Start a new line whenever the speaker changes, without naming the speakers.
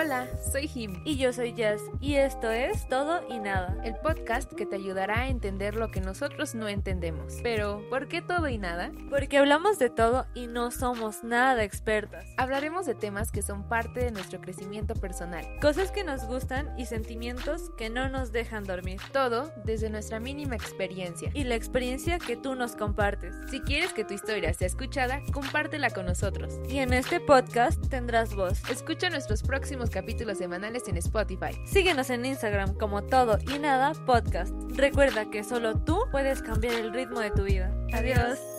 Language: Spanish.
Hola, soy Jim.
Y yo soy Jazz. Y esto es Todo y Nada.
El podcast que te ayudará a entender lo que nosotros no entendemos. Pero, ¿por qué todo y nada?
Porque hablamos de todo y no somos nada expertas.
Hablaremos de temas que son parte de nuestro crecimiento personal.
Cosas que nos gustan y sentimientos que no nos dejan dormir.
Todo desde nuestra mínima experiencia.
Y la experiencia que tú nos compartes.
Si quieres que tu historia sea escuchada, compártela con nosotros.
Y en este podcast tendrás voz.
Escucha nuestros próximos capítulos semanales en Spotify.
Síguenos en Instagram como Todo y Nada Podcast. Recuerda que solo tú puedes cambiar el ritmo de tu vida. Adiós.